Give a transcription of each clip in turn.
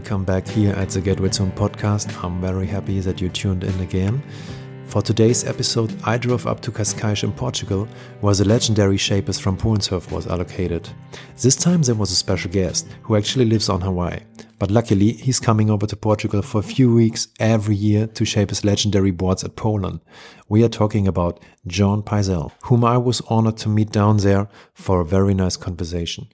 welcome back here at the Get Gateway Zone podcast. I'm very happy that you tuned in again. For today's episode, I drove up to Cascais in Portugal, where the legendary Shapers from Polensurf was allocated. This time there was a special guest, who actually lives on Hawaii. But luckily, he's coming over to Portugal for a few weeks every year to shape his legendary boards at Polen. We are talking about John Pyzel, whom I was honored to meet down there for a very nice conversation.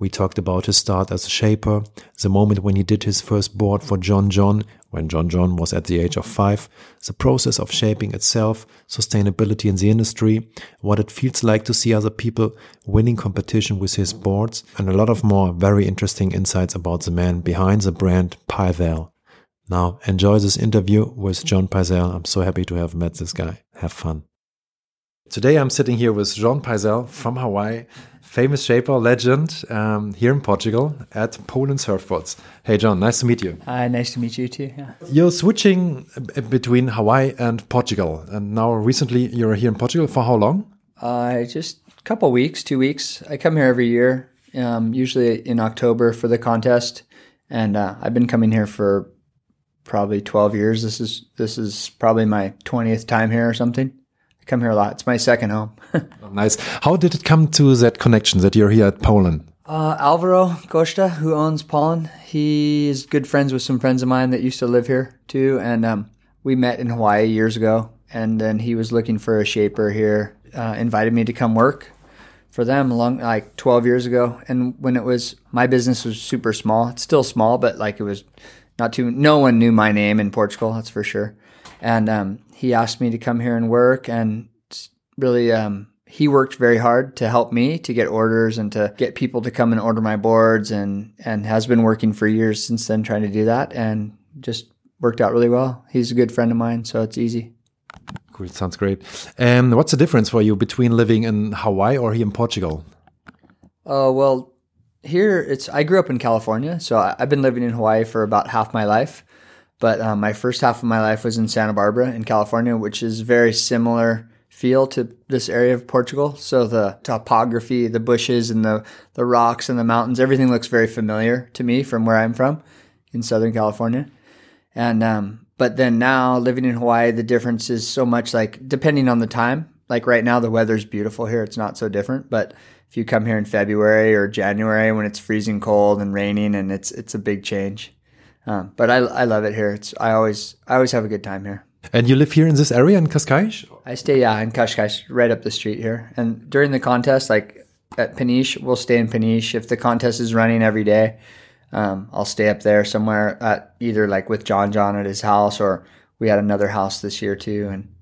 We talked about his start as a shaper, the moment when he did his first board for John John, when John John was at the age of five, the process of shaping itself, sustainability in the industry, what it feels like to see other people winning competition with his boards, and a lot of more very interesting insights about the man behind the brand Pyzel. Now, enjoy this interview with John Pyzel. I'm so happy to have met this guy. Have fun. Today I'm sitting here with John Pyzel from Hawaii, famous shaper legend um, here in Portugal at Polen Surfboards. Hey John, nice to meet you. Hi, nice to meet you too. Yeah. You're switching between Hawaii and Portugal, and now recently you're here in Portugal for how long? Uh, just a couple weeks, two weeks. I come here every year, um, usually in October for the contest, and uh, I've been coming here for probably 12 years. This is this is probably my 20th time here or something come here a lot. It's my second home. oh, nice. How did it come to that connection that you're here at Polen? Uh, Alvaro Costa, who owns Polen, he is good friends with some friends of mine that used to live here too, and um, we met in Hawaii years ago. And then he was looking for a shaper here, uh, invited me to come work for them long like 12 years ago. And when it was my business was super small, it's still small, but like it was not too. No one knew my name in Portugal, that's for sure. And um, he asked me to come here and work and really um, he worked very hard to help me to get orders and to get people to come and order my boards and and has been working for years since then trying to do that and just worked out really well. He's a good friend of mine, so it's easy. Cool, sounds great. And what's the difference for you between living in Hawaii or here in Portugal? Oh uh, well, here it's. I grew up in California, so I've been living in Hawaii for about half my life. But um, my first half of my life was in Santa Barbara in California, which is very similar feel to this area of Portugal. So the topography, the bushes and the, the rocks and the mountains, everything looks very familiar to me from where I'm from in Southern California. And, um, but then now living in Hawaii, the difference is so much like depending on the time. Like right now, the weather's beautiful here. It's not so different. But if you come here in February or January when it's freezing cold and raining and it's, it's a big change. Um, but I, I love it here. It's I always I always have a good time here. And you live here in this area in Cascais? I stay yeah in Cascais, right up the street here. And during the contest, like at Peniche, we'll stay in Peniche. If the contest is running every day, um, I'll stay up there somewhere at either like with John John at his house or we had another house this year too. And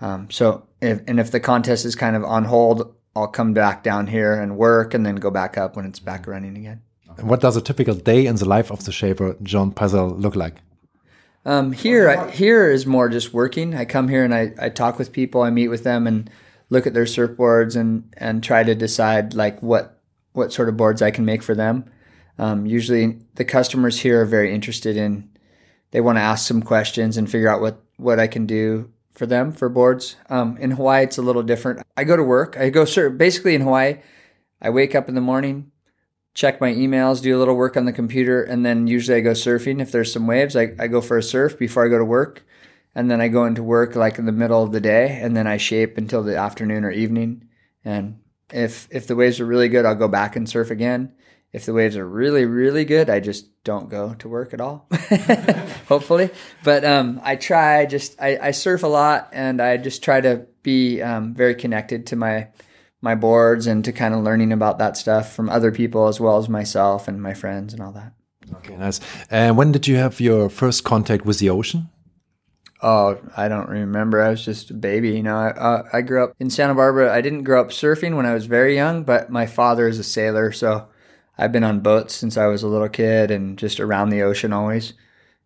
um, so if and if the contest is kind of on hold, I'll come back down here and work and then go back up when it's back running again. What does a typical day in the life of the shaper John Pyzel look like? Um, here, I, here is more just working. I come here and I, I talk with people. I meet with them and look at their surfboards and and try to decide like what what sort of boards I can make for them. Um, usually, the customers here are very interested in. They want to ask some questions and figure out what what I can do for them for boards. Um, in Hawaii, it's a little different. I go to work. I go surf. Basically, in Hawaii, I wake up in the morning check my emails, do a little work on the computer, and then usually I go surfing. If there's some waves, I, I go for a surf before I go to work. And then I go into work like in the middle of the day, and then I shape until the afternoon or evening. And if if the waves are really good, I'll go back and surf again. If the waves are really really good, I just don't go to work at all. Hopefully, but um, I try. Just I, I surf a lot, and I just try to be um, very connected to my my boards and to kind of learning about that stuff from other people as well as myself and my friends and all that. Okay, nice. And when did you have your first contact with the ocean? Oh, I don't remember. I was just a baby. You know, I, uh, I grew up in Santa Barbara. I didn't grow up surfing when I was very young, but my father is a sailor, so I've been on boats since I was a little kid and just around the ocean always.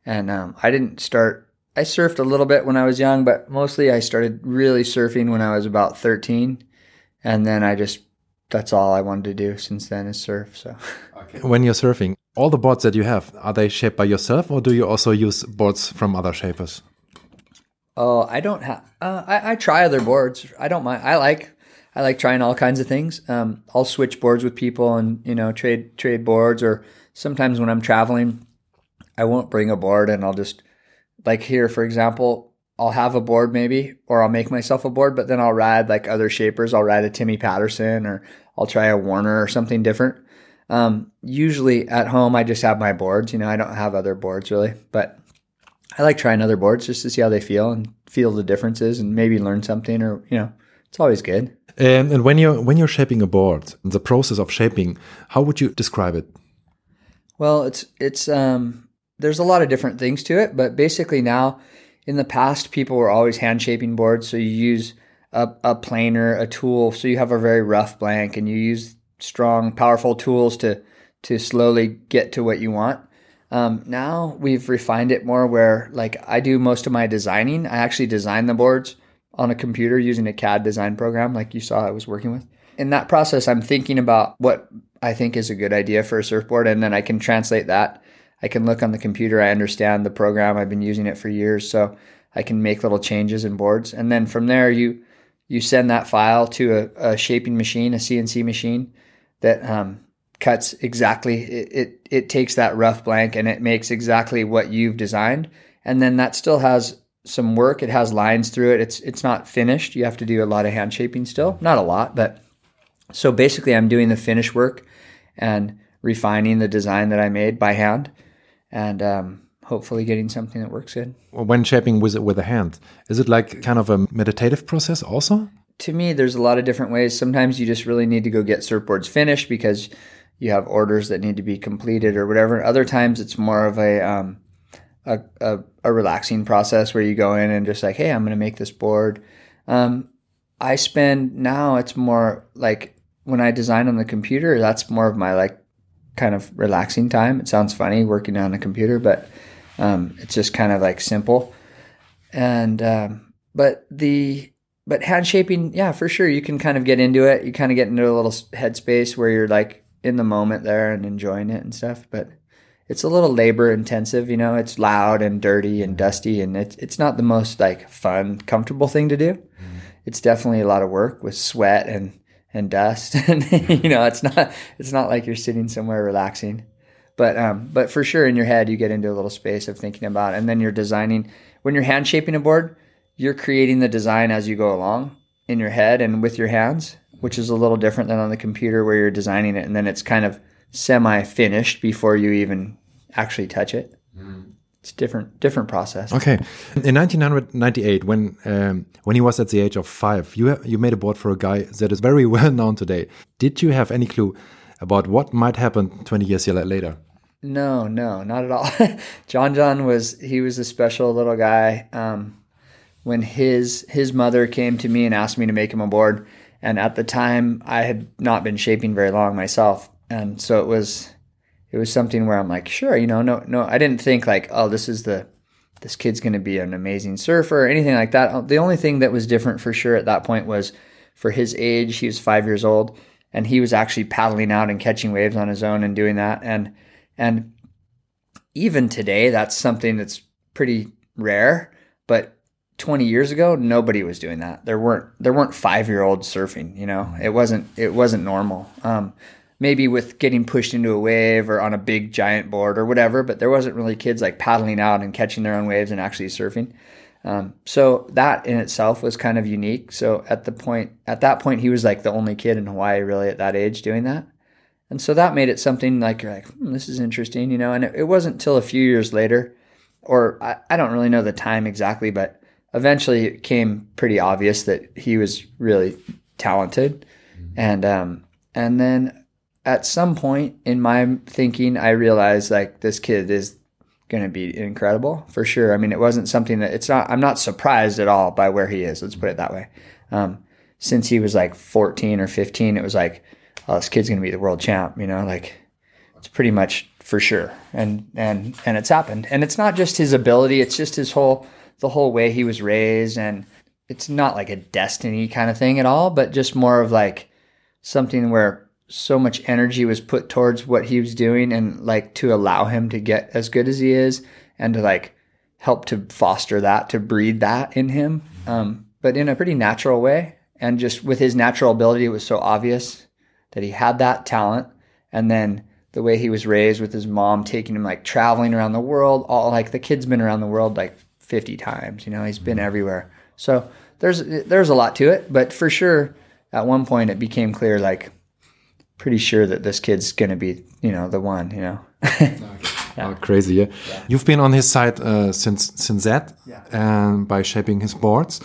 And um, I didn't start. I surfed a little bit when I was young, but mostly I started really surfing when I was about 13 and then I just that's all I wanted to do since then is surf. So okay. when you're surfing, all the boards that you have are they shaped by yourself, or do you also use boards from other shapers? Oh, I don't have. Uh, I, I try other boards. I don't mind. I like I like trying all kinds of things. Um, I'll switch boards with people and you know trade trade boards, or sometimes when I'm traveling, I won't bring a board and I'll just like here, for example, I'll have a board maybe, or I'll make myself a board, but then I'll ride like other shapers. I'll ride a Timmy Patterson or I'll try a Warner or something different. Um, usually at home, I just have my boards. You know, I don't have other boards really, but I like trying other boards just to see how they feel and feel the differences and maybe learn something or, you know, it's always good. And, and when you're when you're shaping a board, the process of shaping, how would you describe it? Well, it's it's um there's a lot of different things to it, but basically now in the past people were always hand shaping boards, so you use a, a planer, a tool, so you have a very rough blank and you use strong, powerful tools to to slowly get to what you want. Um, now we've refined it more where like I do most of my designing. I actually design the boards on a computer using a CAD design program like you saw I was working with. In that process, I'm thinking about what I think is a good idea for a surfboard, and then I can translate that. I can look on the computer. I understand the program. I've been using it for years, so I can make little changes in boards. And then from there, you you send that file to a, a shaping machine, a CNC machine that um, cuts exactly. It, it it takes that rough blank and it makes exactly what you've designed. And then that still has some work. It has lines through it. It's it's not finished. You have to do a lot of hand shaping still. Not a lot, but so basically I'm doing the finish work and refining the design that I made by hand and um, hopefully getting something that works good. When shaping with it with a hand, is it like kind of a meditative process also? To me, there's a lot of different ways. Sometimes you just really need to go get surfboards finished because you have orders that need to be completed or whatever. Other times it's more of a um, a, a, a, relaxing process where you go in and just like, hey, I'm going to make this board. Um, I spend now it's more like when I design on the computer, that's more of my like kind of relaxing time. It sounds funny working on a computer, but um, it's just kind of like simple. And um, but the but hand shaping, yeah, for sure, you can kind of get into it. You kind of get into a little headspace where you're like in the moment there and enjoying it and stuff. But it's a little labor intensive, you know. It's loud and dirty and dusty, and it's it's not the most like fun, comfortable thing to do. Mm. It's definitely a lot of work with sweat and and dust, and you know, it's not it's not like you're sitting somewhere relaxing. But um, but for sure, in your head, you get into a little space of thinking about, it. and then you're designing. When you're hand shaping a board, you're creating the design as you go along in your head and with your hands, which is a little different than on the computer where you're designing it, and then it's kind of semi finished before you even actually touch it. Mm. It's different different process. Okay, in 1998, when um, when he was at the age of five, you you made a board for a guy that is very well known today. Did you have any clue about what might happen 20 years later? No, no, not at all. John John was he was a special little guy. Um, when his his mother came to me and asked me to make him a board, and at the time I had not been shaping very long myself, and so it was it was something where I'm like, sure, you know, no, no, I didn't think like, oh, this is the this kid's going to be an amazing surfer or anything like that. The only thing that was different for sure at that point was for his age, he was five years old, and he was actually paddling out and catching waves on his own and doing that. And and even today, that's something that's pretty rare. But 20 years ago, nobody was doing that. There weren't there weren't five year olds surfing. You know, it wasn't it wasn't normal. Um, maybe with getting pushed into a wave or on a big giant board or whatever, but there wasn't really kids like paddling out and catching their own waves and actually surfing. Um, so that in itself was kind of unique. So at the point, at that point, he was like the only kid in Hawaii really at that age doing that. And so that made it something like you're like, hmm, this is interesting, you know. And it, it wasn't until a few years later, or I, I don't really know the time exactly, but eventually it came pretty obvious that he was really talented. Mm-hmm. And um, and then at some point in my thinking, I realized like this kid is going to be incredible for sure. I mean, it wasn't something that it's not, I'm not surprised at all by where he is. Let's put it that way. Um, since he was like 14 or 15, it was like, oh, this kid's going to be the world champ, you know, like it's pretty much for sure. And, and, and it's happened. And it's not just his ability. It's just his whole, the whole way he was raised. And it's not like a destiny kind of thing at all, but just more of like something where so much energy was put towards what he was doing and like to allow him to get as good as he is and to like help to foster that to breed that in him um, but in a pretty natural way and just with his natural ability it was so obvious that he had that talent and then the way he was raised with his mom taking him like traveling around the world. All like the kid's been around the world like 50 times. You know, he's been everywhere. So there's there's a lot to it, but for sure, at one point it became clear like pretty sure that this kid's going to be you know the one. You know. Yeah. Oh, crazy! Yeah. yeah. you've been on his side uh, since since that, yeah. and by shaping his boards.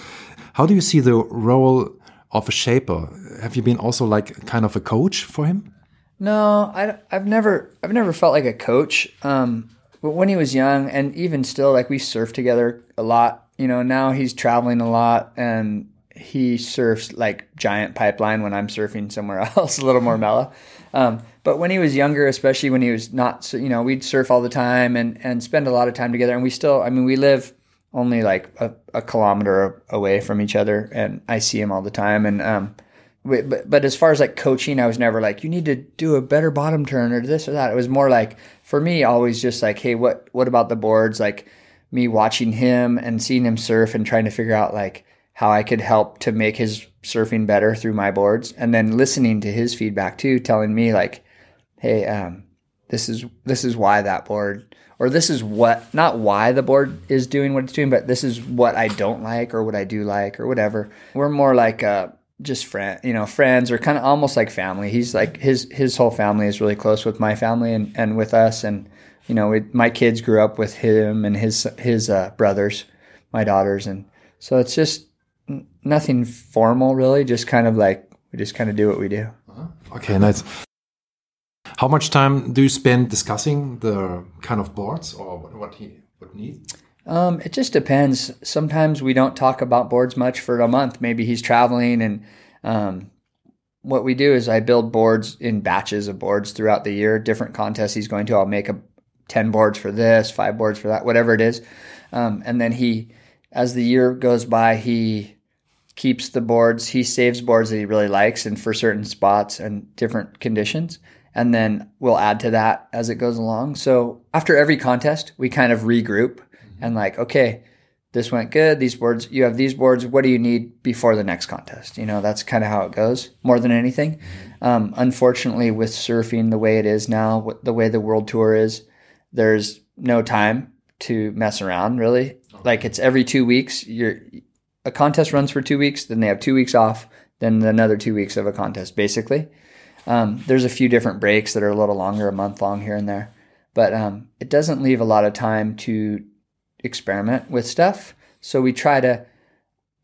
How do you see the role of a shaper? Have you been also like kind of a coach for him? No, I, have never I've never felt like a coach. Um, but when he was young, and even still, like we surf together a lot. You know, now he's traveling a lot, and he surfs like giant pipeline when I'm surfing somewhere else, a little more mellow. Um, but when he was younger, especially when he was not, you know, we'd surf all the time and and spend a lot of time together. And we still, I mean, we live only like a, a kilometer away from each other, and I see him all the time. And um, but but as far as like coaching, I was never like you need to do a better bottom turn or this or that. It was more like for me, always just like, hey, what what about the boards? Like me watching him and seeing him surf and trying to figure out like how I could help to make his surfing better through my boards, and then listening to his feedback too, telling me like, hey, um, this is this is why that board or this is what not why the board is doing what it's doing, but this is what I don't like or what I do like or whatever. We're more like uh, just friend, you know, friends or kind of almost like family. He's like his his whole family is really close with my family and, and with us, and you know, my kids grew up with him and his his uh, brothers, my daughters, and so it's just nothing formal really. Just kind of like we just kind of do what we do. Uh-huh. Okay, nice. How much time do you spend discussing the kind of boards or what he would need? Um, it just depends. Sometimes we don't talk about boards much for a month. Maybe he's traveling, and um, what we do is I build boards in batches of boards throughout the year. Different contests he's going to, I'll make a ten boards for this, five boards for that, whatever it is, um, and then he, as the year goes by, he keeps the boards. He saves boards that he really likes and for certain spots and different conditions. And then we'll add to that as it goes along. So after every contest, we kind of regroup and like, okay, this went good. These boards, you have these boards. What do you need before the next contest? You know, that's kind of how it goes more than anything. Um, unfortunately, with surfing the way it is now, the way the world tour is, there's no time to mess around really. Like it's every two weeks. You're a contest runs for two weeks, then they have two weeks off, then another two weeks of a contest, basically. Um, there's a few different breaks that are a little longer, a month long here and there, but um, it doesn't leave a lot of time to experiment with stuff. So we try to,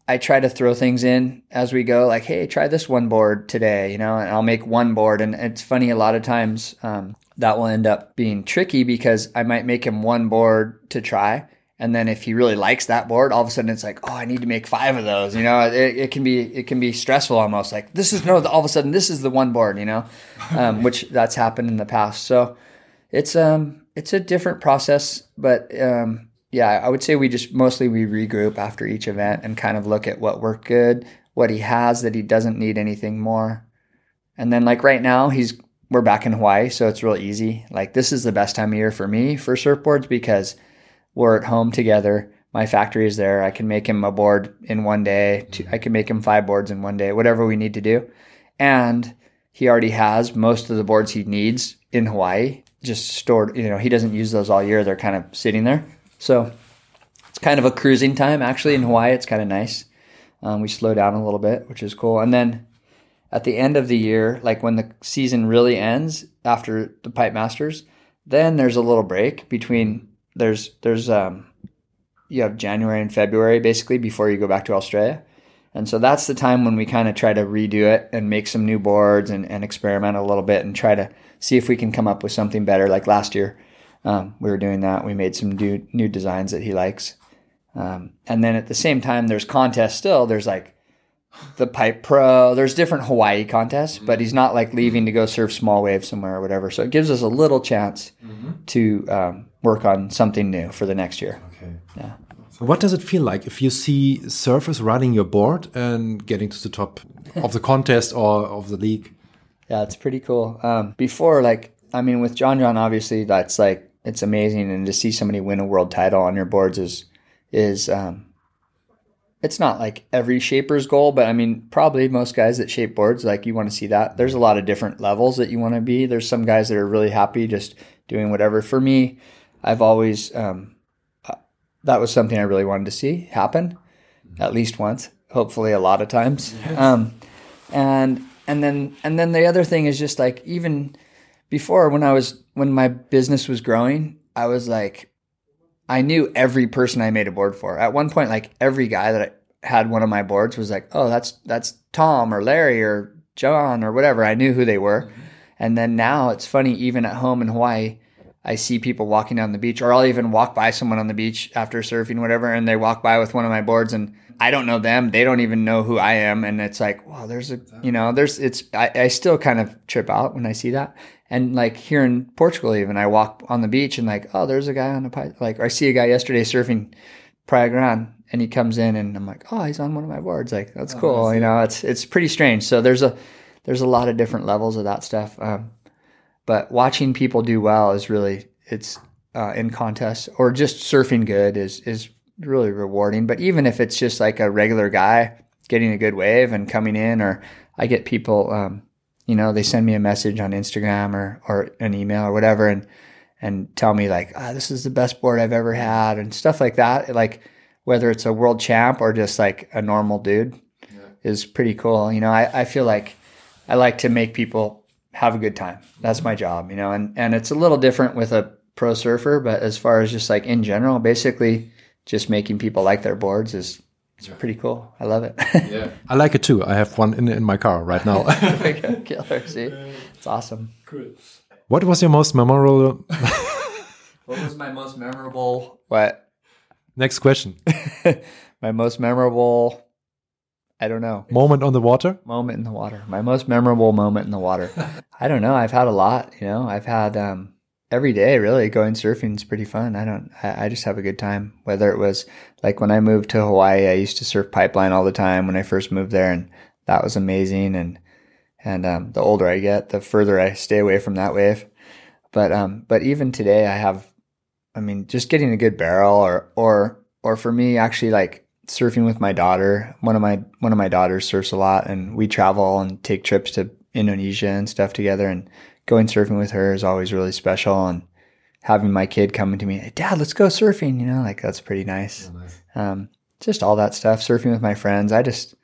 I try to throw things in as we go, like, hey, try this one board today, you know, and I'll make one board. And it's funny, a lot of times um, that will end up being tricky because I might make him one board to try. And then if he really likes that board, all of a sudden it's like, oh, I need to make five of those. You know, it, it can be it can be stressful almost. Like this is no, all of a sudden this is the one board. You know, um, which that's happened in the past. So it's um it's a different process, but um, yeah, I would say we just mostly we regroup after each event and kind of look at what worked good, what he has that he doesn't need anything more. And then like right now he's we're back in Hawaii, so it's real easy. Like this is the best time of year for me for surfboards because we're at home together. My factory is there. I can make him a board in one day. I can make him five boards in one day, whatever we need to do. And he already has most of the boards he needs in Hawaii, just stored. You know, he doesn't use those all year. They're kind of sitting there. So it's kind of a cruising time. Actually, in Hawaii, it's kind of nice. Um, we slow down a little bit, which is cool. And then at the end of the year, like when the season really ends after the Pipe Masters, then there's a little break between there's there's um you have January and February basically before you go back to Australia. And so that's the time when we kind of try to redo it and make some new boards and, and experiment a little bit and try to see if we can come up with something better. Like last year, um, we were doing that. We made some new, new designs that he likes. Um, and then at the same time, there's contests still. There's like the Pipe Pro. There's different Hawaii contests, but he's not like leaving to go surf small waves somewhere or whatever. So it gives us a little chance mm-hmm. to um, work on something new for the next year. Okay. Yeah. So what does it feel like if you see surfers riding your board and getting to the top of the contest or of the league? Yeah, it's pretty cool. Um, before, like, I mean, with John John, obviously, that's like it's amazing, and to see somebody win a world title on your boards is is um, it's not like every shaper's goal, but I mean, probably most guys that shape boards, like you want to see that. There's a lot of different levels that you want to be. There's some guys that are really happy just doing whatever. For me, I've always, um, uh, that was something I really wanted to see happen at least once, hopefully a lot of times. Yes. Um, and, and then, and then the other thing is just like, even before when I was, when my business was growing, I was like, I knew every person I made a board for. At one point, like every guy that had one of my boards was like, "Oh, that's that's Tom or Larry or John or whatever." I knew who they were. Mm-hmm. And then now it's funny, even at home in Hawaii, I see people walking down the beach, or I'll even walk by someone on the beach after surfing, whatever, and they walk by with one of my boards, and I don't know them. They don't even know who I am, and it's like, wow, there's a, you know, there's, it's, I, I still kind of trip out when I see that. And like here in Portugal, even I walk on the beach and like, oh, there's a guy on a pipe. Like, I see a guy yesterday surfing Praia Grande and he comes in and I'm like, oh, he's on one of my boards. Like, that's oh, cool. You know, it's, it's pretty strange. So there's a, there's a lot of different levels of that stuff. Um, but watching people do well is really, it's, uh, in contests or just surfing good is, is really rewarding. But even if it's just like a regular guy getting a good wave and coming in, or I get people, um, you know, they send me a message on Instagram or, or an email or whatever and, and tell me like, ah, this is the best board I've ever had and stuff like that. Like whether it's a world champ or just like a normal dude yeah. is pretty cool. You know, I, I feel like I like to make people have a good time. That's my job, you know, and, and it's a little different with a pro surfer, but as far as just like in general, basically just making people like their boards is it's pretty cool. I love it. yeah, I like it too. I have one in in my car right now. Killer, see, it's awesome. Cool. What was your most memorable? what was my most memorable? What? Next question. my most memorable. I don't know. Moment on the water. Moment in the water. My most memorable moment in the water. I don't know. I've had a lot. You know, I've had. um every day really. Going surfing is pretty fun. I don't I, I, just have a good time. Whether it was like when i moved to hawaii i used to surf pipeline all the time when i first moved there and that was amazing. And and um, the older i get the further i stay away from that wave. But um but even today i have i mean just getting a good barrel or or or for me actually like surfing with my daughter. One of my one of my daughters surfs a lot and we travel and take trips to indonesia and stuff together and going surfing with her is always really special and having my kid coming to me, hey, dad, let's go surfing, you know, like that's pretty nice. Oh, nice. Um, just all that stuff, surfing with my friends. I just,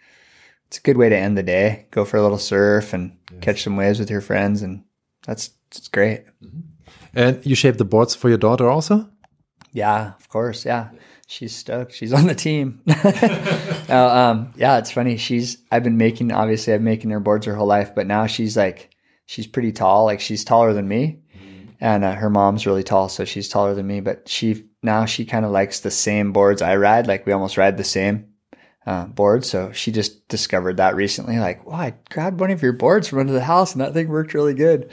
it's a good way to end the day. Go for a little surf and yes. catch some waves with your friends. And that's, it's great. Mm-hmm. And you shape the boards for your daughter also? Yeah, of course. Yeah. She's stoked. She's on the team. um, yeah, it's funny. She's, I've been making, obviously I've been making her boards her whole life, but now she's like, she's pretty tall. Like she's taller than me, mm-hmm. and uh, her mom's really tall, so she's taller than me. But she now she kind of likes the same boards I ride. Like we almost ride the same uh, board. So she just discovered that recently. Like, wow, I grabbed one of your boards from under the house, and that thing worked really good.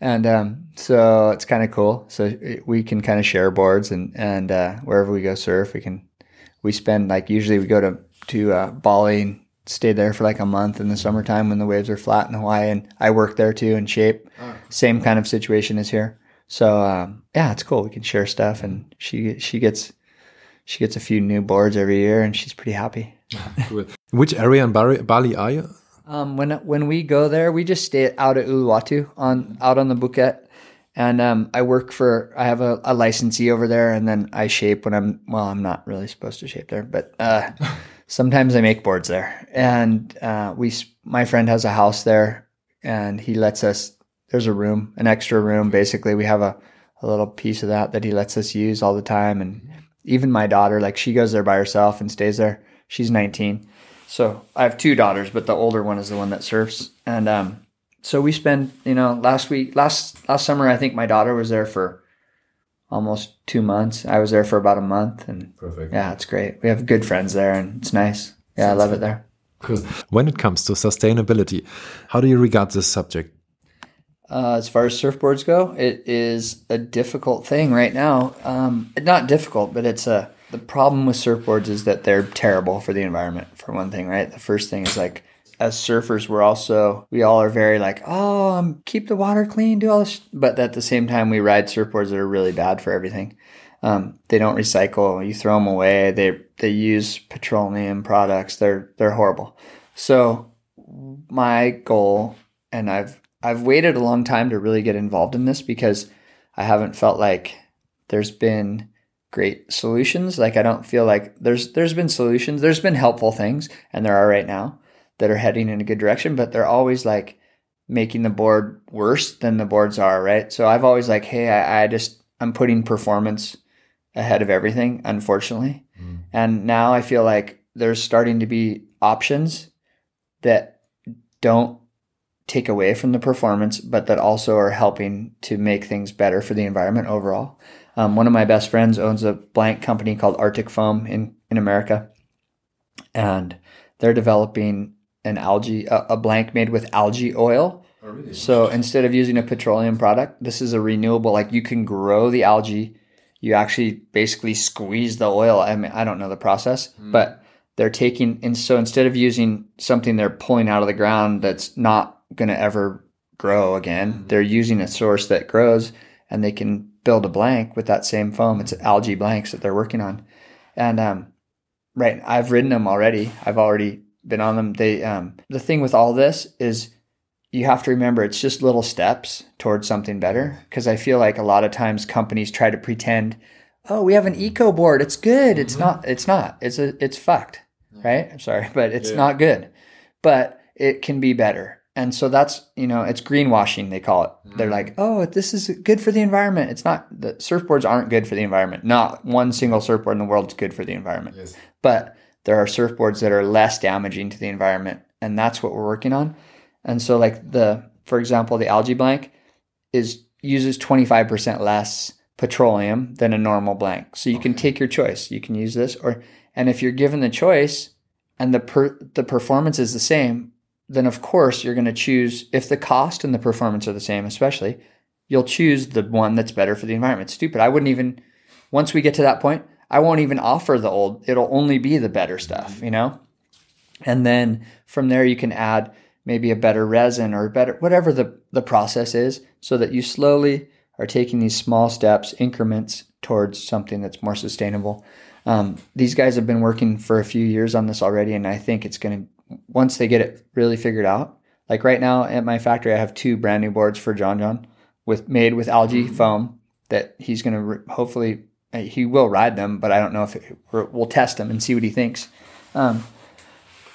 And um, so it's kind of cool. So we can kind of share boards, and and uh, wherever we go surf, we can. We spend like usually we go to to uh, Bali stayed there for like a month in the summertime when the waves are flat in Hawaii, and I work there too in shape. Oh. Same kind of situation as here. So um, yeah, it's cool. We can share stuff, and she she gets she gets a few new boards every year, and she's pretty happy. cool. Which area in Bali are you? Um, when when we go there, we just stay out at Uluwatu on out on the Bukit, and um, I work for I have a, a, licensee over there, and then I shape when I'm well. I'm not really supposed to shape there, but uh, sometimes I make boards there. And uh, we, my friend has a house there, and he lets us. There's a room, an extra room. Basically, we have a, a little piece of that that he lets us use all the time. And even my daughter, like she goes there by herself and stays there. She's 19, so I have two daughters, but the older one is the one that surfs. And um, so we spend, you know, last week, last last summer, I think my daughter was there for almost two months. I was there for about a month, and Perfect. yeah, it's great. We have good friends there, and it's nice. Yeah, Sounds I love it there. Cool. When it comes to sustainability, how do you regard this subject? Uh, as far as surfboards go, it is a difficult thing right now. Um, not difficult, but it's a the problem with surfboards is that they're terrible for the environment. For one thing, right? The first thing is like as surfers, we're also we all are very like, oh, um, keep the water clean, do all this, but at the same time, we ride surfboards that are really bad for everything. Um, they don't recycle. You throw them away. They they use petroleum products. They're they're horrible. So my goal, and I've I've waited a long time to really get involved in this because I haven't felt like there's been great solutions. Like I don't feel like there's there's been solutions. There's been helpful things, and there are right now that are heading in a good direction, but they're always like making the board worse than the boards are, right? So I've always like, hey, I, I just I'm putting performance ahead of everything, unfortunately. Mm. And now I feel like there's starting to be options that don't take away from the performance, but that also are helping to make things better for the environment overall. Um, one of my best friends owns a blank company called Arctic Foam in, in America. And they're developing an algae, a, a blank made with algae oil. Oh, really? So instead of using a petroleum product, this is a renewable, like you can grow the algae. You actually basically squeeze the oil. I mean, I don't know the process, mm. but they're taking, and so instead of using something they're pulling out of the ground that's not going to ever grow again, mm. they're using a source that grows and they can build a blank with that same foam. It's algae blanks that they're working on. And, um, right, I've ridden them already. I've already been on them. They, um, the thing with all this is you have to remember it's just little steps towards something better. Cause I feel like a lot of times companies try to pretend, oh, we have an eco board. It's good. It's mm-hmm. not, it's not, it's a, it's fucked. Right. I'm sorry, but it's yeah. not good, but it can be better and so that's, you know, it's greenwashing, they call it. Mm. They're like, oh, this is good for the environment. It's not, the surfboards aren't good for the environment. Not one single surfboard in the world is good for the environment. Yes. But there are surfboards that are less damaging to the environment. And that's what we're working on. And so, like, the, for example, the algae blank is uses 25% less petroleum than a normal blank. So you okay. can take your choice. You can use this or, and if you're given the choice and the per, the performance is the same, then of course you're going to choose if the cost and the performance are the same, especially you'll choose the one that's better for the environment. Stupid. I wouldn't even once we get to that point, I won't even offer the old. It'll only be the better stuff, you know? And then from there you can add maybe a better resin or better whatever the the process is so that you slowly are taking these small steps, increments towards something that's more sustainable. Um, these guys have been working for a few years on this already, and I think it's going to once they get it really figured out, like right now at my factory, I have two brand new boards for John John with made with algae mm-hmm. foam that he's going to re- hopefully he will ride them, but I don't know if it, we'll test them and see what he thinks. Um,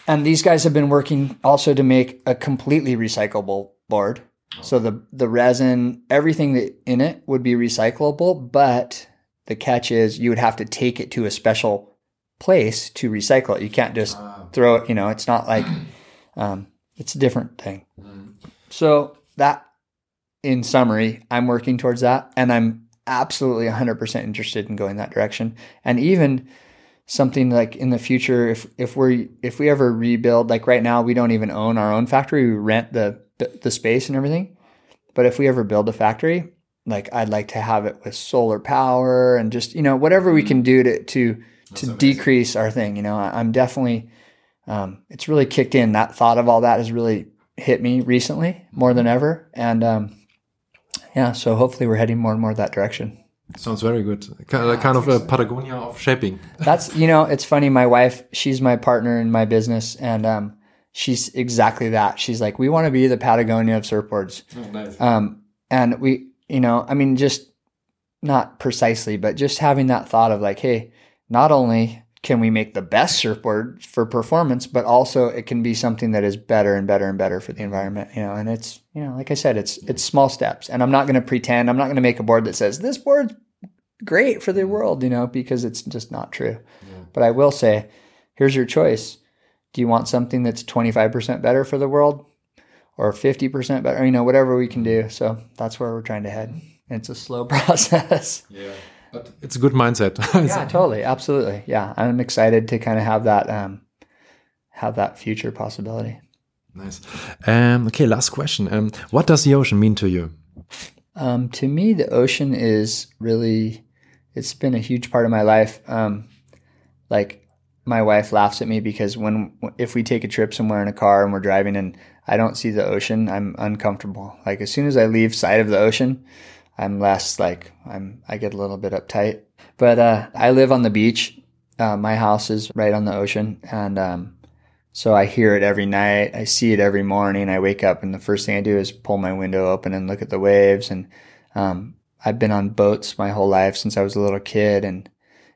and these guys have been working also to make a completely recyclable board. So the the resin, everything that in it would be recyclable, but the catch is you would have to take it to a special place to recycle it. You can't just uh throw it. You know, it's not like um, it's a different thing. So that, in summary, I'm working towards that, and I'm absolutely 100% interested in going that direction. And even something like in the future, if if we if we ever rebuild, like right now, we don't even own our own factory. We rent the the space and everything. But if we ever build a factory, like I'd like to have it with solar power and just you know whatever we can do to to to decrease our thing. You know, I'm definitely um, it's really kicked in. That thought of all that has really hit me recently more than ever. And um, yeah, so hopefully we're heading more and more that direction. Sounds very good. Kind, kind of a Patagonia of shaping. That's you know, it's funny. My wife, she's my partner in my business, and um, she's exactly that. She's like, we want to be the Patagonia of surfboards. Oh, nice. Um, and we, you know, I mean, just not precisely, but just having that thought of like, hey, not only can we make the best surfboard for performance, but also it can be something that is better and better and better for the environment, you know, and it's, you know, like I said, it's, it's small steps and I'm not going to pretend, I'm not going to make a board that says this board's great for the mm-hmm. world, you know, because it's just not true. Yeah. But I will say, here's your choice. Do you want something that's 25% better for the world or 50% better, you know, whatever we can do. So that's where we're trying to head. It's a slow process. Yeah but it's a good mindset. yeah, totally, absolutely. Yeah, I'm excited to kind of have that um, have that future possibility. Nice. Um, okay, last question. Um, what does the ocean mean to you? Um, to me, the ocean is really it's been a huge part of my life. Um, like my wife laughs at me because when if we take a trip somewhere in a car and we're driving and I don't see the ocean, I'm uncomfortable. Like as soon as I leave sight of the ocean, I'm less like I'm I get a little bit uptight. But uh, I live on the beach. Uh, my house is right on the ocean, and um, so I hear it every night. I see it every morning. I wake up, and the first thing I do is pull my window open and look at the waves. And um, I've been on boats my whole life since I was a little kid, and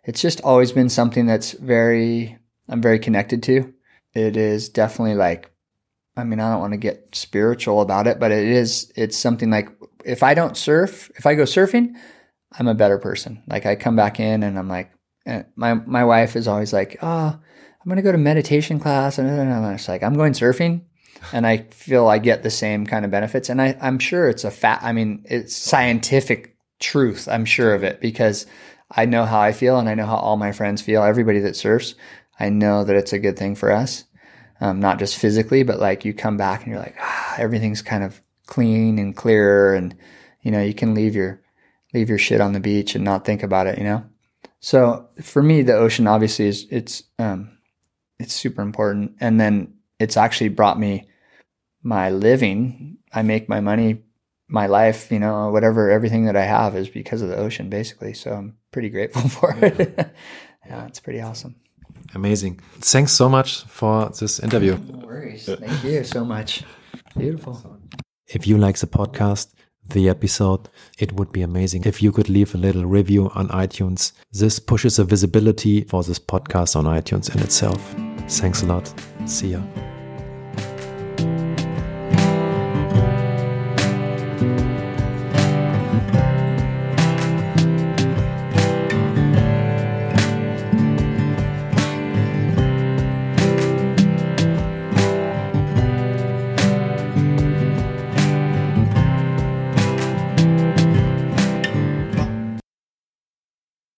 it's just always been something that's very I'm very connected to. It is definitely like I mean, I don't want to get spiritual about it, but it is, it's something like if I don't surf, if I go surfing, I'm a better person. Like I come back in and I'm like, eh, my, my wife is always like, oh, I'm going to go to meditation class. And I'm just like, I'm going surfing. And I feel I get the same kind of benefits. And I, I'm sure it's a fat, I mean, it's scientific truth. I'm sure of it because I know how I feel and I know how all my friends feel. Everybody that surfs, I know that it's a good thing for us um, not just physically, but like you come back and you're like, ah, everything's kind of clean and clear, and you know you can leave your leave your shit on the beach and not think about it, you know. So for me, the ocean obviously is it's um, it's super important, and then it's actually brought me my living. I make my money, my life, you know, whatever everything that I have is because of the ocean, basically. So I'm pretty grateful for it. yeah, it's pretty awesome. Amazing. Thanks so much for this interview. No worries. Thank you so much. Beautiful. If you like the podcast, the episode, it would be amazing if you could leave a little review on iTunes. This pushes the visibility for this podcast on iTunes in itself. Thanks a lot. See ya.